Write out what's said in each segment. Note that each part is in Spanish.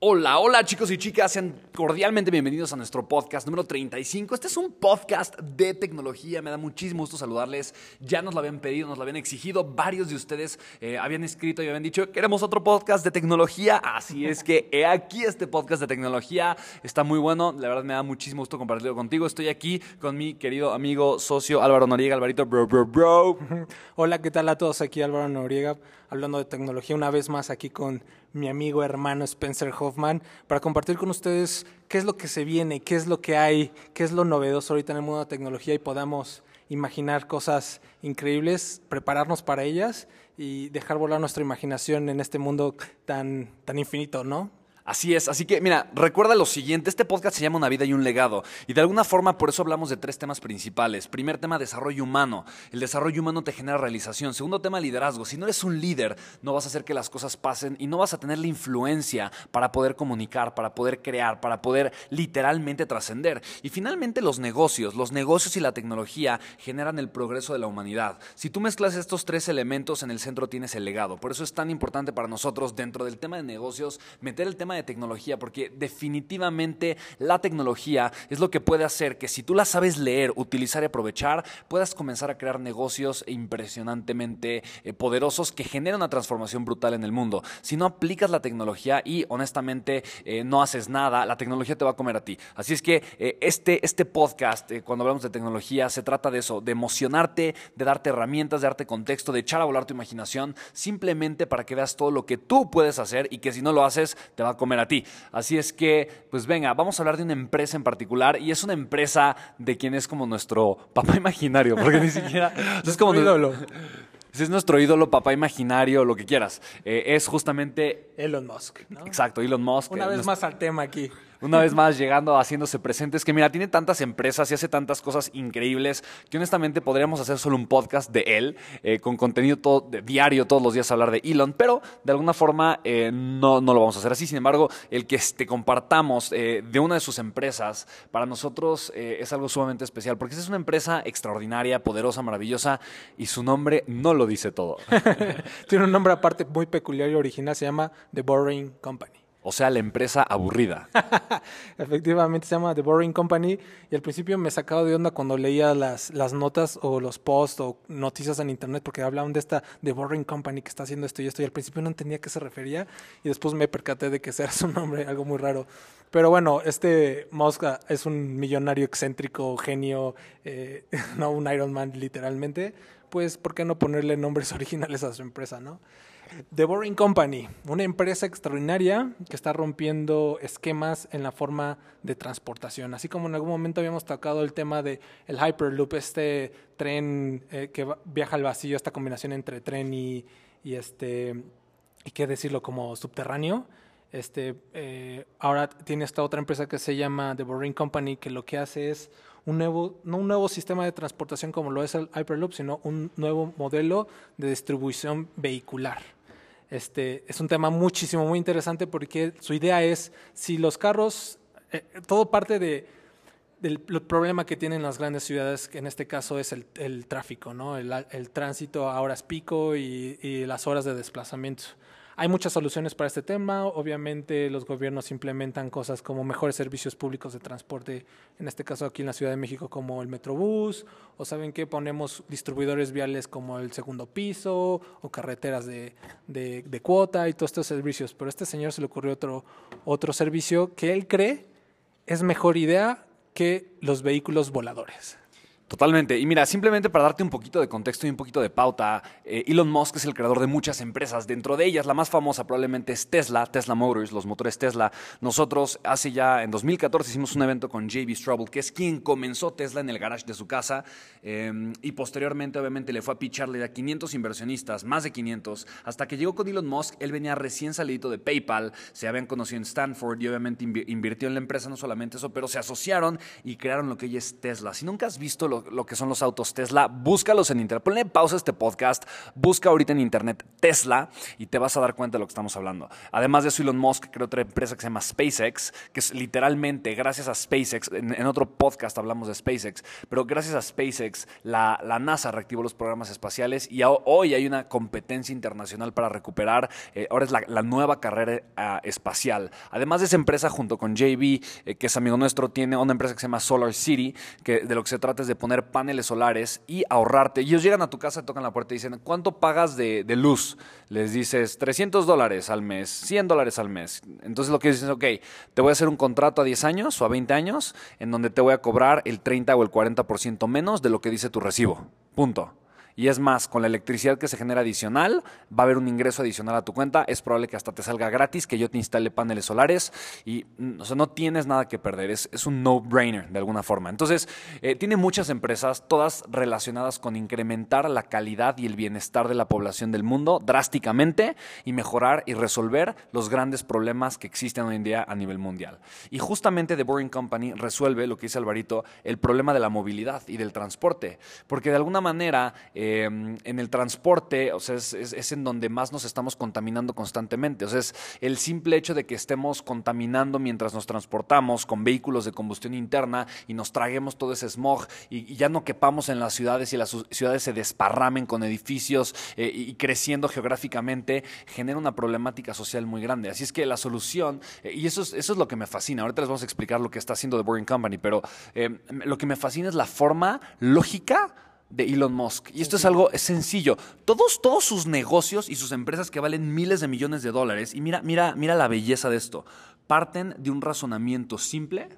Hola, hola chicos y chicas, sean cordialmente bienvenidos a nuestro podcast número 35. Este es un podcast de tecnología, me da muchísimo gusto saludarles. Ya nos lo habían pedido, nos lo habían exigido, varios de ustedes eh, habían escrito y habían dicho, queremos otro podcast de tecnología, así es que he aquí este podcast de tecnología, está muy bueno, la verdad me da muchísimo gusto compartirlo contigo. Estoy aquí con mi querido amigo, socio Álvaro Noriega, Alvarito, bro, bro, bro. Hola, ¿qué tal a todos? Aquí Álvaro Noriega, hablando de tecnología una vez más aquí con mi amigo hermano Spencer Hoffman, para compartir con ustedes qué es lo que se viene, qué es lo que hay, qué es lo novedoso ahorita en el mundo de la tecnología y podamos imaginar cosas increíbles, prepararnos para ellas y dejar volar nuestra imaginación en este mundo tan, tan infinito, ¿no? Así es, así que mira, recuerda lo siguiente, este podcast se llama Una vida y un legado y de alguna forma por eso hablamos de tres temas principales. Primer tema, desarrollo humano. El desarrollo humano te genera realización. Segundo tema, liderazgo. Si no eres un líder, no vas a hacer que las cosas pasen y no vas a tener la influencia para poder comunicar, para poder crear, para poder literalmente trascender. Y finalmente los negocios. Los negocios y la tecnología generan el progreso de la humanidad. Si tú mezclas estos tres elementos, en el centro tienes el legado. Por eso es tan importante para nosotros dentro del tema de negocios meter el tema de tecnología, porque definitivamente la tecnología es lo que puede hacer que si tú la sabes leer, utilizar y aprovechar, puedas comenzar a crear negocios impresionantemente eh, poderosos que generan una transformación brutal en el mundo. Si no aplicas la tecnología y honestamente eh, no haces nada, la tecnología te va a comer a ti. Así es que eh, este, este podcast, cuando hablamos de tecnología, se trata de eso, de emocionarte, de darte herramientas, de darte contexto, de echar a volar tu imaginación, simplemente para que veas todo lo que tú puedes hacer y que si no lo haces, te va a comer a ti. Así es que, pues venga, vamos a hablar de una empresa en particular y es una empresa de quien es como nuestro papá imaginario, porque ni siquiera es como ídolo. Es nuestro ídolo, papá imaginario, lo que quieras. Eh, es justamente Elon Musk. Exacto, Elon Musk. Una vez más al tema aquí una vez más llegando, haciéndose presentes, que mira, tiene tantas empresas y hace tantas cosas increíbles que honestamente podríamos hacer solo un podcast de él, eh, con contenido todo, de diario, todos los días hablar de Elon, pero de alguna forma eh, no, no lo vamos a hacer así. Sin embargo, el que te compartamos eh, de una de sus empresas, para nosotros es algo sumamente especial, porque es una empresa extraordinaria, poderosa, maravillosa, y su nombre no lo dice todo. tiene un nombre aparte muy peculiar y original, se llama The Boring Company. O sea, la empresa aburrida. Efectivamente se llama The Boring Company y al principio me sacaba de onda cuando leía las, las notas o los posts o noticias en internet porque hablaban de esta The Boring Company que está haciendo esto y esto y al principio no entendía a qué se refería y después me percaté de que era su nombre, algo muy raro. Pero bueno, este Musk es un millonario excéntrico, genio, eh, no un Iron Man literalmente, pues ¿por qué no ponerle nombres originales a su empresa, no? The Boring Company, una empresa extraordinaria que está rompiendo esquemas en la forma de transportación. Así como en algún momento habíamos tocado el tema de el Hyperloop, este tren eh, que viaja al vacío, esta combinación entre tren y, este y qué decirlo como subterráneo. Este, eh, ahora tiene esta otra empresa que se llama The Boring Company que lo que hace es un nuevo, no un nuevo sistema de transportación como lo es el Hyperloop, sino un nuevo modelo de distribución vehicular. Este, es un tema muchísimo, muy interesante porque su idea es, si los carros, eh, todo parte de, del problema que tienen las grandes ciudades, en este caso es el, tráfico, ¿no? el, tránsito a horas pico y, las horas de desplazamiento. Hay muchas soluciones para este tema. Obviamente los gobiernos implementan cosas como mejores servicios públicos de transporte, en este caso aquí en la Ciudad de México como el Metrobús, o saben que ponemos distribuidores viales como el segundo piso o carreteras de, de, cuota y todos estos servicios. Pero a este señor se le ocurrió otro, otro servicio que él cree es mejor idea que los vehículos voladores. Totalmente. Y mira, simplemente para darte un poquito de contexto y un poquito de pauta, eh, Elon Musk es el creador de muchas empresas. Dentro de ellas, la más famosa probablemente es Tesla, Tesla Motors, los motores Tesla. Nosotros hace ya, en 2014, hicimos un evento con JB Straubel, que es quien comenzó Tesla en el garage de su casa. eh, y posteriormente, obviamente, le fue a picharle a 500 inversionistas, más de 500. Hasta que llegó con Elon Musk, él venía recién salido de PayPal, se habían conocido en Stanford y obviamente invi- invirtió en la empresa, no solamente eso, pero se asociaron y crearon lo que hoy es Tesla. Si nunca has visto lo, que son los autos Tesla, búscalos en internet. Ponle pausa este podcast, busca ahorita en internet Tesla y te vas a dar cuenta de lo que estamos hablando. Además de eso, Elon Musk creó otra empresa que se llama SpaceX, que es literalmente gracias a SpaceX, en, otro podcast hablamos de SpaceX, pero gracias a SpaceX la, la NASA reactivó los programas espaciales y hoy hay una competencia internacional para recuperar, eh, ahora es la, nueva carrera ah, espacial. Además de esa empresa, junto con JB, eh, que es amigo nuestro, tiene una empresa que se llama Solar City, que de lo que se trata es de poner paneles solares y ahorrarte. Y ellos llegan a tu casa, tocan la puerta y dicen, ¿cuánto pagas de, de luz? Les dices 300 dólares al mes, 100 dólares al mes. Entonces lo que dicen es, ok, te voy a hacer un contrato a 10 años o a 20 años en donde te voy a cobrar el 30 o el 40% menos de lo que dice tu recibo. Punto. Y es más, con la electricidad que se genera adicional, va a haber un ingreso adicional a tu cuenta. Es probable que hasta te salga gratis, que yo te instale paneles solares. Y mm, no tienes nada que perder. Es, es un no-brainer de alguna forma. Entonces, eh, tiene muchas empresas, todas relacionadas con incrementar la calidad y el bienestar de la población del mundo drásticamente y mejorar y resolver los grandes problemas que existen hoy en día a nivel mundial. Y justamente The Boring Company resuelve, lo que dice Alvarito, el problema de la movilidad y del transporte. Porque de alguna manera, eh, en el transporte, o sea, es, en donde más nos estamos contaminando constantemente. O sea, es el simple hecho de que estemos contaminando mientras nos transportamos con vehículos de combustión interna y nos traguemos todo ese smog y, ya no quepamos en las ciudades y las ciudades se desparramen con edificios eh, y, creciendo geográficamente, genera una problemática social muy grande. Así es que la solución, eh, y eso es, eso es lo que me fascina, ahorita les vamos a explicar lo que está haciendo The Boring Company, pero eh, lo que me fascina es la forma lógica de Elon Musk. Y esto es algo sencillo. Todos, todos sus negocios y sus empresas que valen miles de millones de dólares, y mira, mira, mira la belleza de esto, parten de un razonamiento simple,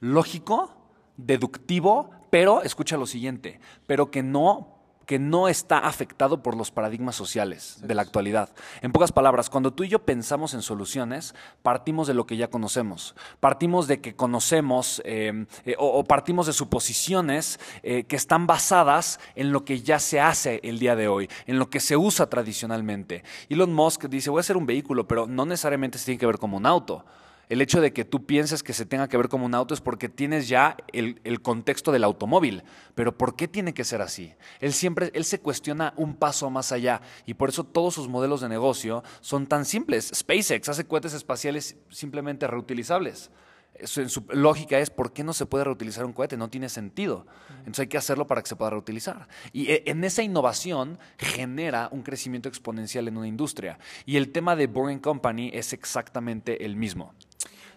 lógico, deductivo, pero, escucha lo siguiente, pero que no que no está afectado por los paradigmas sociales de la actualidad. En pocas palabras, cuando tú y yo pensamos en soluciones, partimos de lo que ya conocemos. Partimos de que conocemos eh, eh, o, o partimos de suposiciones eh, que están basadas en lo que ya se hace el día de hoy, en lo que se usa tradicionalmente. Elon Musk dice, voy a hacer un vehículo, pero no necesariamente se tiene que ver como un auto. El hecho de que tú pienses que se tenga que ver como un auto es porque tienes ya el, el contexto del automóvil. Pero ¿por qué tiene que ser así? Él siempre, él se cuestiona un paso más allá y por eso todos sus modelos de negocio son tan simples. SpaceX hace cohetes espaciales simplemente reutilizables. En su lógica es por qué no se puede reutilizar un cohete, no tiene sentido. Entonces hay que hacerlo para que se pueda reutilizar. Y eh, en esa innovación genera un crecimiento exponencial en una industria. Y el tema de Boring Company es exactamente el mismo.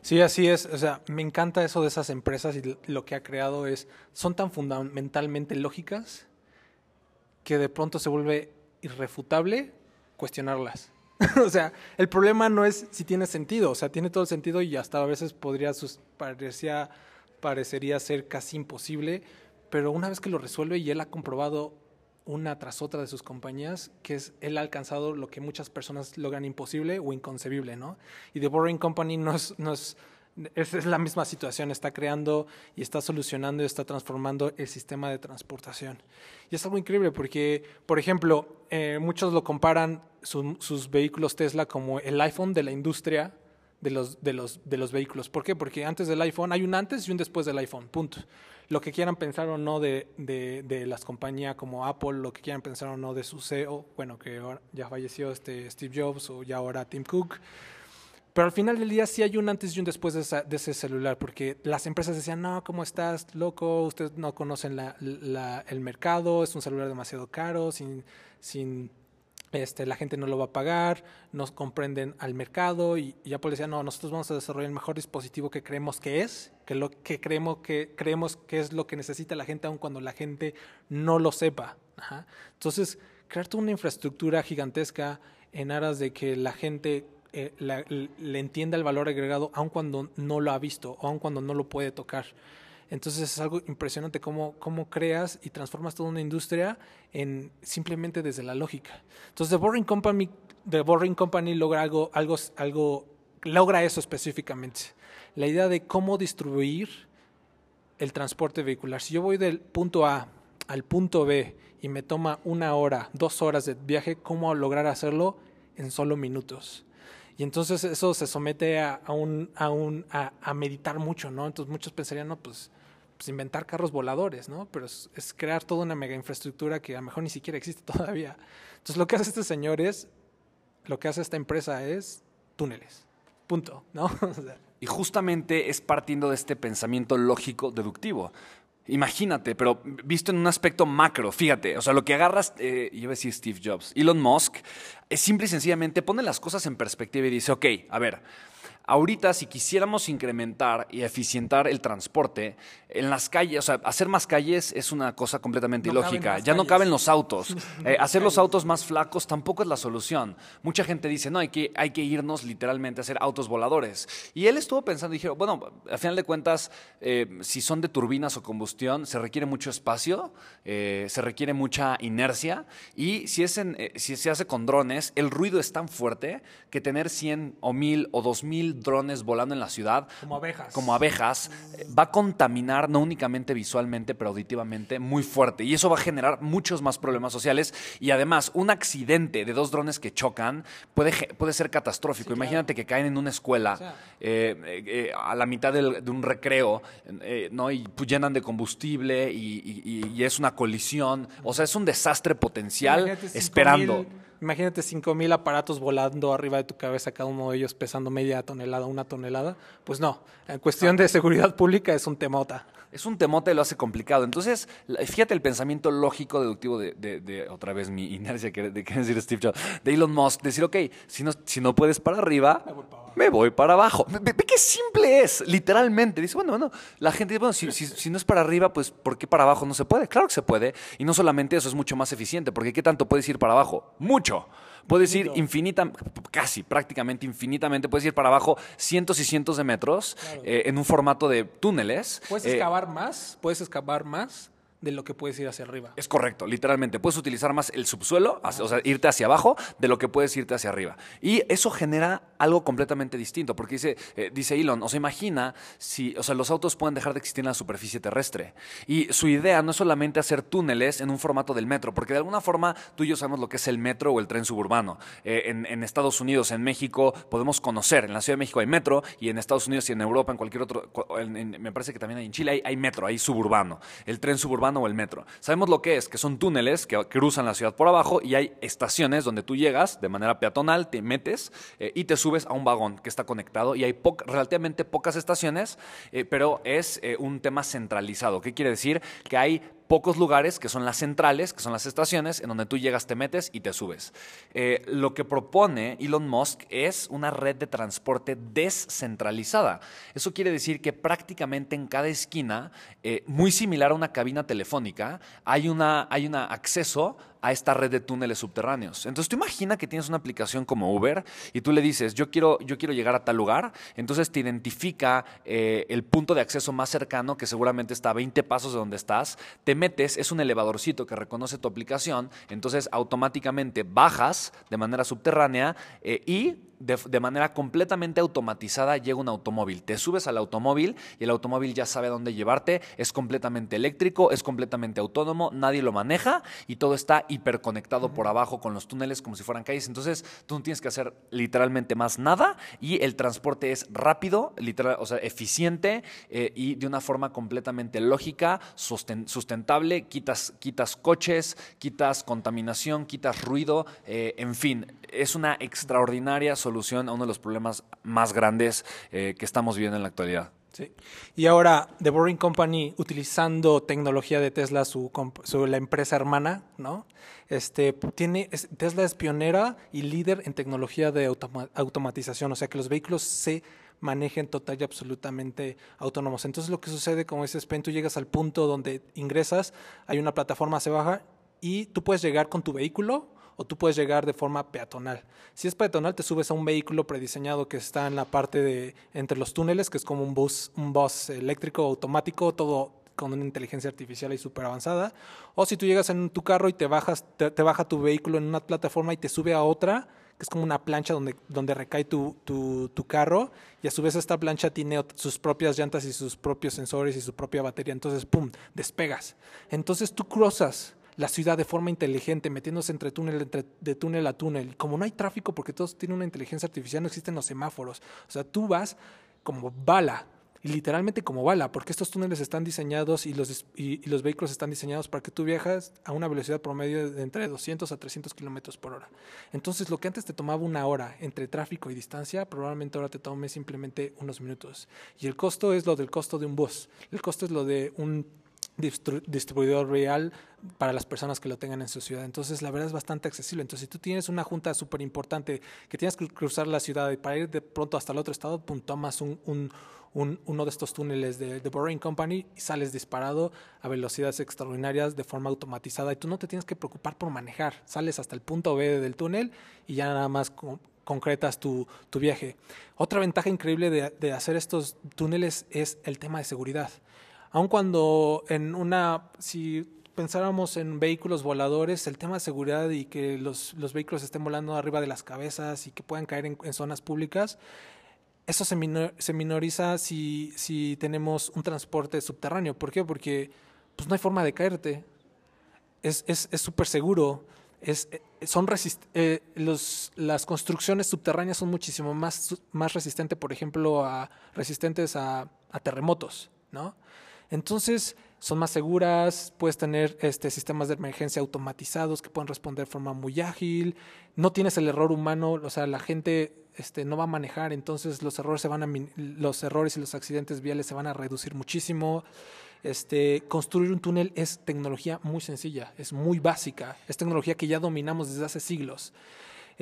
Sí, así es. O sea, me encanta eso de esas empresas y lo que ha creado es, son tan fundamentalmente lógicas que de pronto se vuelve irrefutable cuestionarlas. o sea, el problema no es si tiene sentido, o sea, tiene todo el sentido y hasta a veces podría sus, parecía, parecería ser casi imposible, pero una vez que lo resuelve y él ha comprobado una tras otra de sus compañías, que es él ha alcanzado lo que muchas personas logran imposible o inconcebible, ¿no? Y The Boring Company no es, no es, la misma situación, está creando y está solucionando y está transformando el sistema de transportación. Y es algo increíble porque, por ejemplo, eh, muchos lo comparan su- sus vehículos Tesla como el iPhone de la industria de los, de, los, de los vehículos. ¿Por qué? Porque antes del iPhone hay un antes y un después del iPhone, punto. Lo que quieran pensar o no de, de, de las compañías como Apple, lo que quieran pensar o no de su CEO, bueno, que ahora ya falleció este Steve Jobs o ya ahora Tim Cook. Pero al final del día sí hay un antes y un después de, ese celular, porque las empresas decían, no, ¿cómo estás, loco? Ustedes no conocen la- el mercado, es un celular demasiado caro, sin, sin este, la gente no lo va a pagar, nos comprenden al mercado y, y Apple decía, no, nosotros vamos a desarrollar el mejor dispositivo que creemos que es, que lo que creemos que, creemos que es lo que necesita la gente, aun cuando la gente no lo sepa. Entonces, crear toda una infraestructura gigantesca en aras de que la gente eh, le entienda el valor agregado, aun cuando no lo ha visto aun cuando no lo puede tocar. Entonces es algo impresionante cómo, cómo creas y transformas toda una industria en simplemente desde la lógica. Entonces The Boring Company, The Boring Company logra algo, algo, algo, logra eso específicamente. La idea de cómo distribuir el transporte vehicular. Si yo voy del punto A al punto B y me toma una hora, dos horas de viaje, ¿cómo lograr hacerlo en solo minutos? Y entonces eso se somete a, un, a, un, a meditar mucho, ¿no? Entonces muchos pensarían, no, pues, pues inventar carros voladores, ¿no? Pero es, crear toda una mega infraestructura que a lo mejor ni siquiera existe todavía. Entonces lo que hace este señor es, lo que hace esta empresa es túneles. Punto, ¿no? Y justamente es partiendo de este pensamiento lógico deductivo. Imagínate, pero visto en un aspecto macro, fíjate, o sea, lo que agarras, eh, yo iba a Steve Jobs, Elon Musk, es simple y sencillamente pone las cosas en perspectiva y dice, ok, a ver, ahorita si quisiéramos incrementar y eficientar el transporte en las calles, o sea, hacer más calles es una cosa completamente No ilógica, ya no caben los autos, Eh, hacer los autos más flacos tampoco es la solución. Mucha gente dice, no, hay que, hay que irnos literalmente a hacer autos voladores. Y él estuvo pensando y dijo, bueno, al final de cuentas, eh, si son de turbinas o combustión, se requiere mucho espacio, eh, se requiere mucha inercia. Y si, es en, si se hace con drones, el ruido es tan fuerte que tener 100 o 1000 o 2000 drones volando en la ciudad como abejas. como abejas, eh, va a contaminar no únicamente visualmente, pero auditivamente muy fuerte. Y eso va a generar muchos más problemas sociales. Y además, un accidente de dos drones que chocan puede, puede ser catastrófico. Sí, claro. Imagínate que caen en una escuela O sea. eh, eh, a la mitad del- de un recreo, eh, ¿no? Y pues, llenan de combustible y, y- y- y es una colisión. O sea, es un desastre potencial esperando. mil- imagínate 5000 aparatos volando arriba de tu cabeza, cada uno de ellos pesando media tonelada, una tonelada. Pues no, en cuestión de seguridad pública es un temota. Es un temote, lo hace complicado. Entonces, fíjate el pensamiento lógico deductivo de, de- de, otra vez, mi inercia que, de que decir Steve Jobs, de Elon Musk, decir, ok, si no, si no puedes para arriba, me voy para abajo. Ve, ve- ve qué simple es, literalmente. Dice, bueno, bueno, la gente dice, bueno, si, si- si no es para arriba, pues ¿por qué para abajo no se puede? Claro que se puede. Y no solamente eso, es mucho más eficiente, porque ¿qué tanto puedes ir para abajo? Mucho. Puedes ir infinita, casi, prácticamente infinitamente, puedes ir para abajo cientos y cientos de metros eh, en un formato de túneles. Puedes Eh, excavar más, puedes excavar más de lo que puedes ir hacia arriba. Es correcto, literalmente. Puedes utilizar más el subsuelo, o sea, irte hacia abajo, de lo que puedes irte hacia arriba. Y eso genera algo completamente distinto, porque dice, eh, dice Elon, o sea, imagina si, o sea, los autos pueden dejar de existir en la superficie terrestre. Y su idea no es solamente hacer túneles en un formato del metro, porque de alguna forma tú y yo sabemos lo que es el metro o el tren suburbano. Eh, en, Estados Unidos, en México, podemos conocer, en la Ciudad de México hay metro, y en Estados Unidos y en Europa, en cualquier otro, me parece que también hay en Chile, hay, hay metro, hay suburbano, el tren suburbano o el metro. Sabemos lo que es, que son túneles que cruzan la ciudad por abajo y hay estaciones donde tú llegas de manera peatonal, te metes eh, y te subes a un vagón que está conectado y hay relativamente pocas estaciones, eh, pero es eh, un tema centralizado. ¿Qué quiere decir? Que hay pocos lugares que son las centrales, que son las estaciones, en donde tú llegas, te metes y te subes. Eh, lo que propone Elon Musk es una red de transporte descentralizada. Eso quiere decir que prácticamente en cada esquina, eh, muy similar a una cabina telefónica, hay un hay una acceso a esta red de túneles subterráneos. Entonces tú imagina que tienes una aplicación como Uber y tú le dices, yo quiero, yo quiero llegar a tal lugar, entonces te identifica eh, el punto de acceso más cercano, que seguramente está a 20 pasos de donde estás, te metes, es un elevadorcito que reconoce tu aplicación, entonces automáticamente bajas de manera subterránea eh, y de, de, manera completamente automatizada llega un automóvil. Te subes al automóvil y el automóvil ya sabe dónde llevarte, es completamente eléctrico, es completamente autónomo, nadie lo maneja y todo está hiperconectado uh -huh. por abajo con los túneles como si fueran calles. Entonces tú no tienes que hacer literalmente más nada y el transporte es rápido, literal, o sea, eficiente eh, y de una forma completamente lógica, susten sustentable, quitas, quitas coches, quitas contaminación, quitas ruido, eh, en fin, es una extraordinaria solución a uno de los problemas más grandes eh, que estamos viviendo en la actualidad. Sí. Y ahora, The Boring Company, utilizando tecnología de Tesla, su, su- la empresa hermana, ¿no? Este, tiene, es- Tesla es pionera y líder en tecnología de automa- automatización, o sea que los vehículos se manejen total y absolutamente autónomos. Entonces lo que sucede, como dices, Pen, tú llegas al punto donde ingresas, hay una plataforma, se baja y tú puedes llegar con tu vehículo o tú puedes llegar de forma peatonal. Si es peatonal, te subes a un vehículo prediseñado que está en la parte de entre los túneles, que es como un bus, un bus eléctrico automático, todo con una inteligencia artificial y súper avanzada. O si tú llegas en tu carro y te bajas, te, baja tu vehículo en una plataforma y te sube a otra, que es como una plancha donde, donde recae tu, tu, tu carro, y a su vez esta plancha tiene sus propias llantas y sus propios sensores y su propia batería. Entonces, ¡pum!, despegas. Entonces tú cruzas la ciudad de forma inteligente, metiéndose entre túnel, entre, de túnel a túnel. Y como no hay tráfico, porque todos tienen una inteligencia artificial, no existen los semáforos. O sea, tú vas como bala, y literalmente como bala, porque estos túneles están diseñados y los, y, y los vehículos están diseñados para que tú viajas a una velocidad promedio de entre 200 a 300 kilómetros por hora. Entonces, lo que antes te tomaba una hora entre tráfico y distancia, probablemente ahora te tome simplemente unos minutos. Y el costo es lo del costo de un bus. El costo es lo de un distribuidor real para las personas que lo tengan en su ciudad. Entonces, la verdad es bastante accesible. Entonces, si tú tienes una junta súper importante que tienes que cruzar la ciudad y para ir de pronto hasta el otro estado, pum, tomas un, un- un- uno de estos túneles de The Boring Company y sales disparado a velocidades extraordinarias de forma automatizada y tú no te tienes que preocupar por manejar. Sales hasta el punto B del túnel y ya nada más con- concretas tu, tu viaje. Otra ventaja increíble de, de hacer estos túneles es el tema de seguridad. Aun cuando en una, si pensáramos en vehículos voladores, el tema de seguridad y que los, los vehículos estén volando arriba de las cabezas y que puedan caer en, zonas públicas, eso se, minor- se minoriza si, si tenemos un transporte subterráneo. ¿Por qué? Porque pues, no hay forma de caerte. Es es- es súper seguro. Es, eh, son resist- eh, los, las construcciones subterráneas son muchísimo más, más resistentes, por ejemplo, a, resistentes a terremotos, ¿no? Entonces, son más seguras, puedes tener este, sistemas de emergencia automatizados que pueden responder de forma muy ágil, no tienes el error humano, o sea, la gente este, no va a manejar, entonces los errores, se van a, los errores y los accidentes viales se van a reducir muchísimo. Este, construir un túnel es tecnología muy sencilla, es muy básica, es tecnología que ya dominamos desde hace siglos.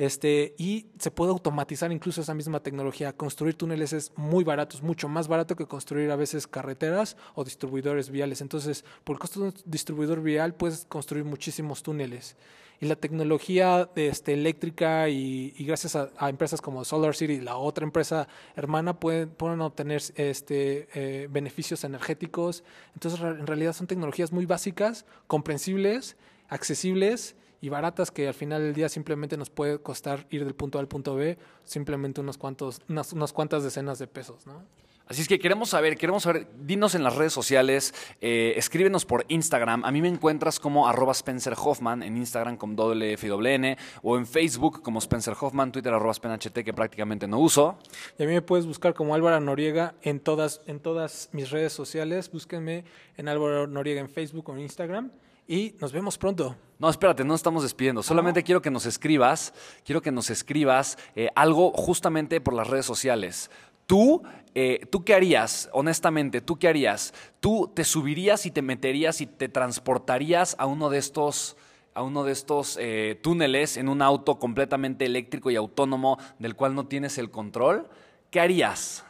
Este, y se puede automatizar incluso esa misma tecnología. Construir túneles es muy barato, es mucho más barato que construir a veces carreteras o distribuidores viales. Entonces, por el costo de un distribuidor vial puedes construir muchísimos túneles. Y la tecnología este, eléctrica y, gracias a, empresas como Solar City, la otra empresa hermana, pueden, obtener este, eh, beneficios energéticos. Entonces, en realidad son tecnologías muy básicas, comprensibles, accesibles y baratas que al final del día simplemente nos puede costar ir del punto A al punto B simplemente unos cuantos, unas, unas cuantas decenas de pesos, ¿no? Así es que queremos saber, queremos saber, dinos en las redes sociales, eh, escríbenos por Instagram. A mí me encuentras como arroba Spencer Hoffman en Instagram como WFWN o en Facebook como Spencer Hoffman, Twitter arroba SpenHT que prácticamente no uso. Y a mí me puedes buscar como Álvaro Noriega en todas, en todas mis redes sociales. Búsquenme en Álvaro Noriega en Facebook o en Instagram. Y nos vemos pronto. No, espérate, no estamos despidiendo. Solamente quiero que nos escribas, quiero que nos escribas eh, algo justamente por las redes sociales. Tú, eh, ¿tú qué harías? Honestamente, ¿tú qué harías? ¿Tú te subirías y te meterías y te transportarías a uno de estos, a uno de estos eh, túneles en un auto completamente eléctrico y autónomo del cual no tienes el control? ¿Qué harías?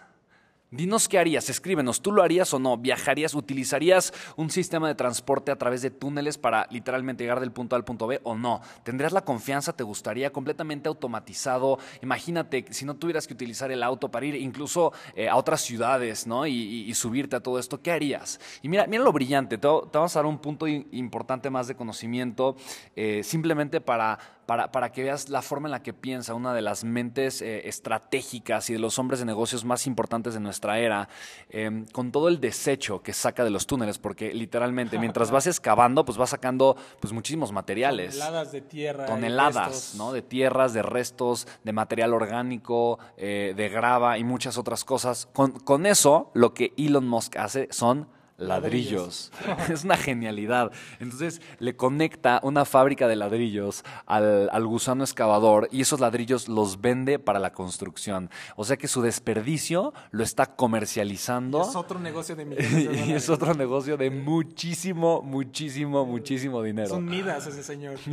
Dinos qué harías, escríbenos, ¿tú lo harías o no? ¿Viajarías, utilizarías un sistema de transporte a través de túneles para literalmente llegar del punto A al punto B o no? ¿Tendrías la confianza, te gustaría completamente automatizado? Imagínate si no tuvieras que utilizar el auto para ir incluso eh, a otras ciudades, ¿no? Y, subirte a todo esto, ¿qué harías? Y mira, mira lo brillante, te, vamos a dar un punto importante más de conocimiento, eh, simplemente para, para, para que veas la forma en la que piensa una de las mentes eh, estratégicas y de los hombres de negocios más importantes de nuestra era, eh, con todo el desecho que saca de los túneles, porque literalmente mientras vas excavando, pues vas sacando pues muchísimos materiales. Toneladas de tierra. Toneladas. ¿no? De tierras, de restos, de material orgánico, eh, de grava y muchas otras cosas. Con, con eso, lo que Elon Musk hace son ladrillos. es una genialidad. Entonces le conecta una fábrica de ladrillos al, al, gusano excavador y esos ladrillos los vende para la construcción. O sea que su desperdicio lo está comercializando. Es otro negocio de millones Y es otro negocio de muchísimo, muchísimo, muchísimo dinero. Son midas ese señor.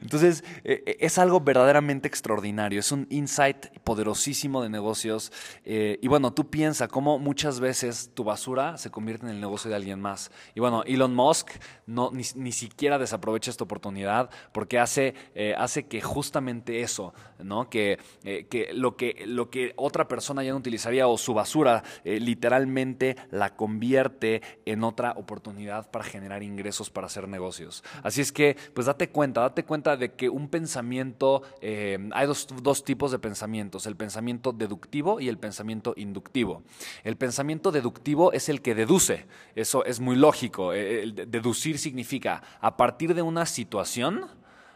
Entonces, eh, eh, es algo verdaderamente extraordinario. Es un insight poderosísimo de negocios. Eh, y bueno, tú piensas cómo muchas veces basura se convierte en el negocio de alguien más. Y bueno, Elon Musk no, ni, siquiera desaprovecha esta oportunidad porque hace, hace que justamente eso, ¿no? Que, que, lo que lo que otra persona ya no utilizaría o su basura literalmente la convierte en otra oportunidad para generar ingresos para hacer negocios. Así es que, pues date cuenta, date cuenta de que un pensamiento, eh, hay dos, dos, tipos de pensamientos, el pensamiento deductivo y el pensamiento inductivo. El pensamiento deductivo es el que deduce, eso es muy lógico. El deducir significa, a partir de una situación,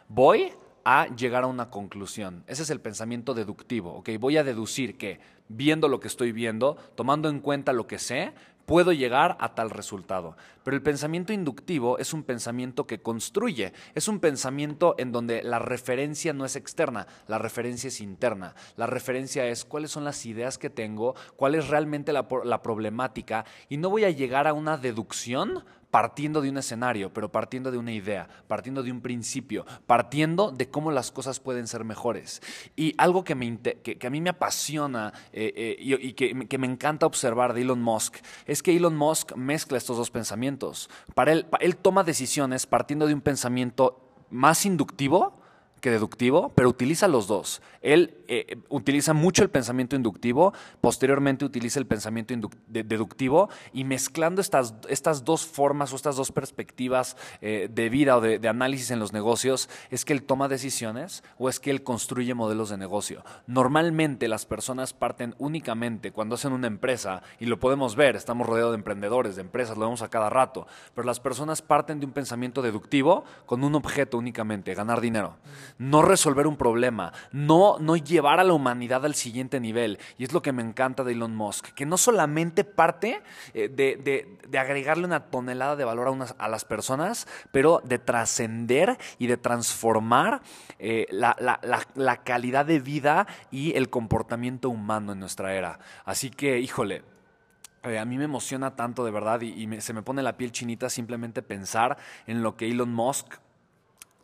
voy a llegar a una conclusión. Ese es el pensamiento deductivo. Voy a deducir que viendo lo que estoy viendo, tomando en cuenta lo que sé, puedo llegar a tal resultado. Pero el pensamiento inductivo es un pensamiento que construye, es un pensamiento en donde la referencia no es externa, la referencia es interna. La referencia es cuáles son las ideas que tengo, cuál es realmente la, problemática y no voy a llegar a una deducción partiendo de un escenario, pero partiendo de una idea, partiendo de un principio, partiendo de cómo las cosas pueden ser mejores. Y algo que, a mí me apasiona eh, eh, y, que, que, me encanta observar de Elon Musk es que Elon Musk mezcla estos dos pensamientos. Para él, él toma decisiones partiendo de un pensamiento más inductivo, que deductivo, pero utiliza los dos. Él eh, utiliza mucho el pensamiento inductivo, posteriormente utiliza el pensamiento deductivo y mezclando estas, estas dos formas o estas dos perspectivas eh, de vida o de, análisis en los negocios, es que él toma decisiones o es que él construye modelos de negocio. Normalmente las personas parten únicamente cuando hacen una empresa, y lo podemos ver, estamos rodeados de emprendedores, de empresas, lo vemos a cada rato, pero las personas parten de un pensamiento deductivo con un objeto únicamente, ganar dinero no resolver un problema, no, no llevar a la humanidad al siguiente nivel. Y es lo que me encanta de Elon Musk, que no solamente parte eh, de, agregarle una tonelada de valor a, a las personas, pero de trascender y de transformar eh, la, la calidad de vida y el comportamiento humano en nuestra era. Así que, híjole, eh, a mí me emociona tanto de verdad y, se me pone la piel chinita simplemente pensar en lo que Elon Musk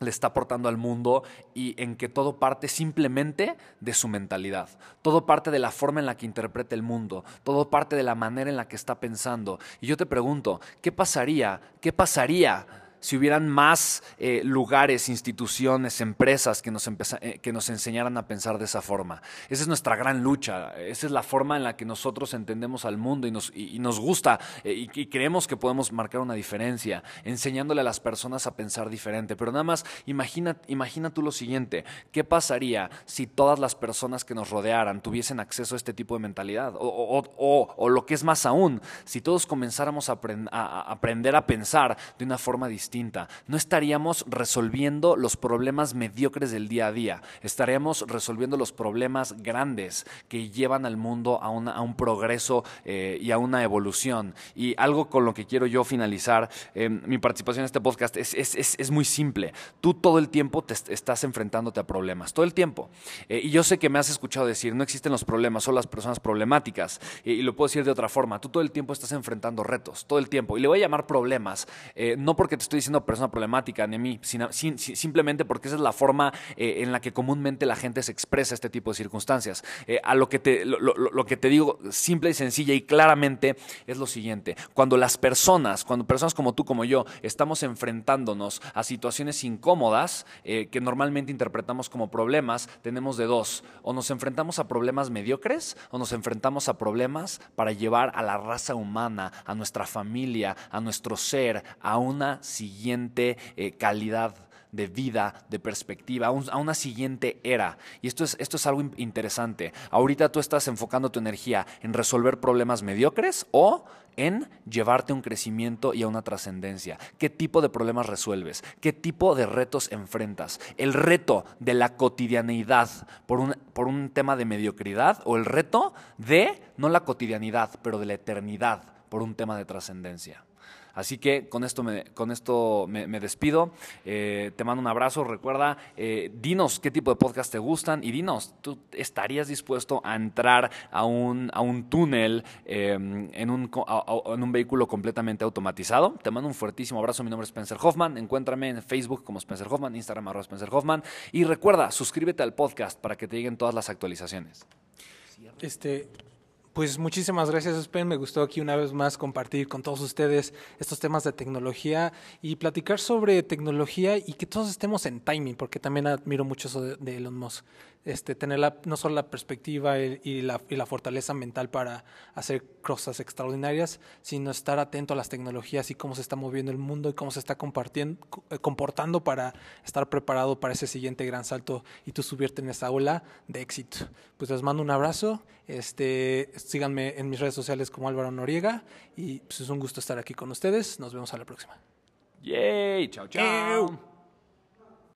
le está aportando al mundo y en que todo parte simplemente de su mentalidad. Todo parte de la forma en la que interpreta el mundo, todo parte de la manera en la que está pensando. Y yo te pregunto, ¿qué pasaría? ¿Qué pasaría? Si hubieran más eh, lugares, instituciones, empresas que nos, eh, que nos enseñaran a pensar de esa forma. Esa es nuestra gran lucha, esa es la forma en la que nosotros entendemos al mundo y nos, y, nos gusta eh, y, creemos que podemos marcar una diferencia, enseñándole a las personas a pensar diferente. Pero nada más, imagina, imagina tú lo siguiente, ¿qué pasaría si todas las personas que nos rodearan tuviesen acceso a este tipo de mentalidad? O, lo que es más aún, si todos comenzáramos a aprender a pensar de una forma distinta, no estaríamos resolviendo los problemas mediocres del día a día, estaríamos resolviendo los problemas grandes que llevan al mundo a, un progreso eh, y a una evolución. Y algo con lo que quiero yo finalizar eh, mi participación en este podcast es, muy simple. Tú todo el tiempo te estás enfrentándote a problemas, todo el tiempo. Eh, y yo sé que me has escuchado decir, no existen los problemas, son las personas problemáticas. y lo puedo decir de otra forma, tú todo el tiempo estás enfrentando retos, todo el tiempo. Y le voy a llamar problemas, no porque te estoy diciendo persona problemática mí, simplemente porque esa es la forma eh, en la que comúnmente la gente se expresa este tipo de circunstancias. Eh, a lo que, te, lo, que te digo simple y sencilla y claramente es lo siguiente. Cuando las personas, cuando personas como tú, como yo, estamos enfrentándonos a situaciones incómodas eh, que normalmente interpretamos como problemas, tenemos de dos. O nos enfrentamos a problemas mediocres o nos enfrentamos a problemas para llevar a la raza humana, a nuestra familia, a nuestro ser, a una siguiente eh, calidad de vida, de perspectiva, a, una siguiente era. Y esto es, esto es algo interesante. Ahorita tú estás enfocando tu energía en resolver problemas mediocres o en llevarte a un crecimiento y a una trascendencia. ¿Qué tipo de problemas resuelves? ¿Qué tipo de retos enfrentas? ¿El reto de la cotidianeidad por un, por un tema de mediocridad o el reto de, no la cotidianidad, pero de la eternidad? por un tema de trascendencia. Así que con esto me, con esto me, despido. Eh, te mando un abrazo. Recuerda, eh, dinos qué tipo de podcast te gustan y dinos, ¿tú estarías dispuesto a entrar a un, a un túnel em, en, un, en un vehículo completamente automatizado? Te mando un fuertísimo abrazo. Mi nombre es Spencer Hoffman. Encuéntrame en Facebook como Spencer Hoffman, Instagram arroba Spencer Hoffman. Y recuerda, suscríbete al podcast para que te lleguen todas las actualizaciones. Este, pues muchísimas gracias, Spen. Me gustó aquí una vez más compartir con todos ustedes estos temas de tecnología y platicar sobre tecnología y que todos estemos en timing, porque también admiro mucho eso de Elon Musk este, tener la, no solo la perspectiva y, la, y, la, fortaleza mental para hacer cosas extraordinarias, sino estar atento a las tecnologías y cómo se está moviendo el mundo y cómo se está compartiendo, eh, comportando para estar preparado para ese siguiente gran salto y tú subirte en esa ola de éxito. Pues les mando un abrazo, este, síganme en mis redes sociales como Álvaro Noriega y pues es un gusto estar aquí con ustedes. Nos vemos a la próxima. Yay, chao, chao.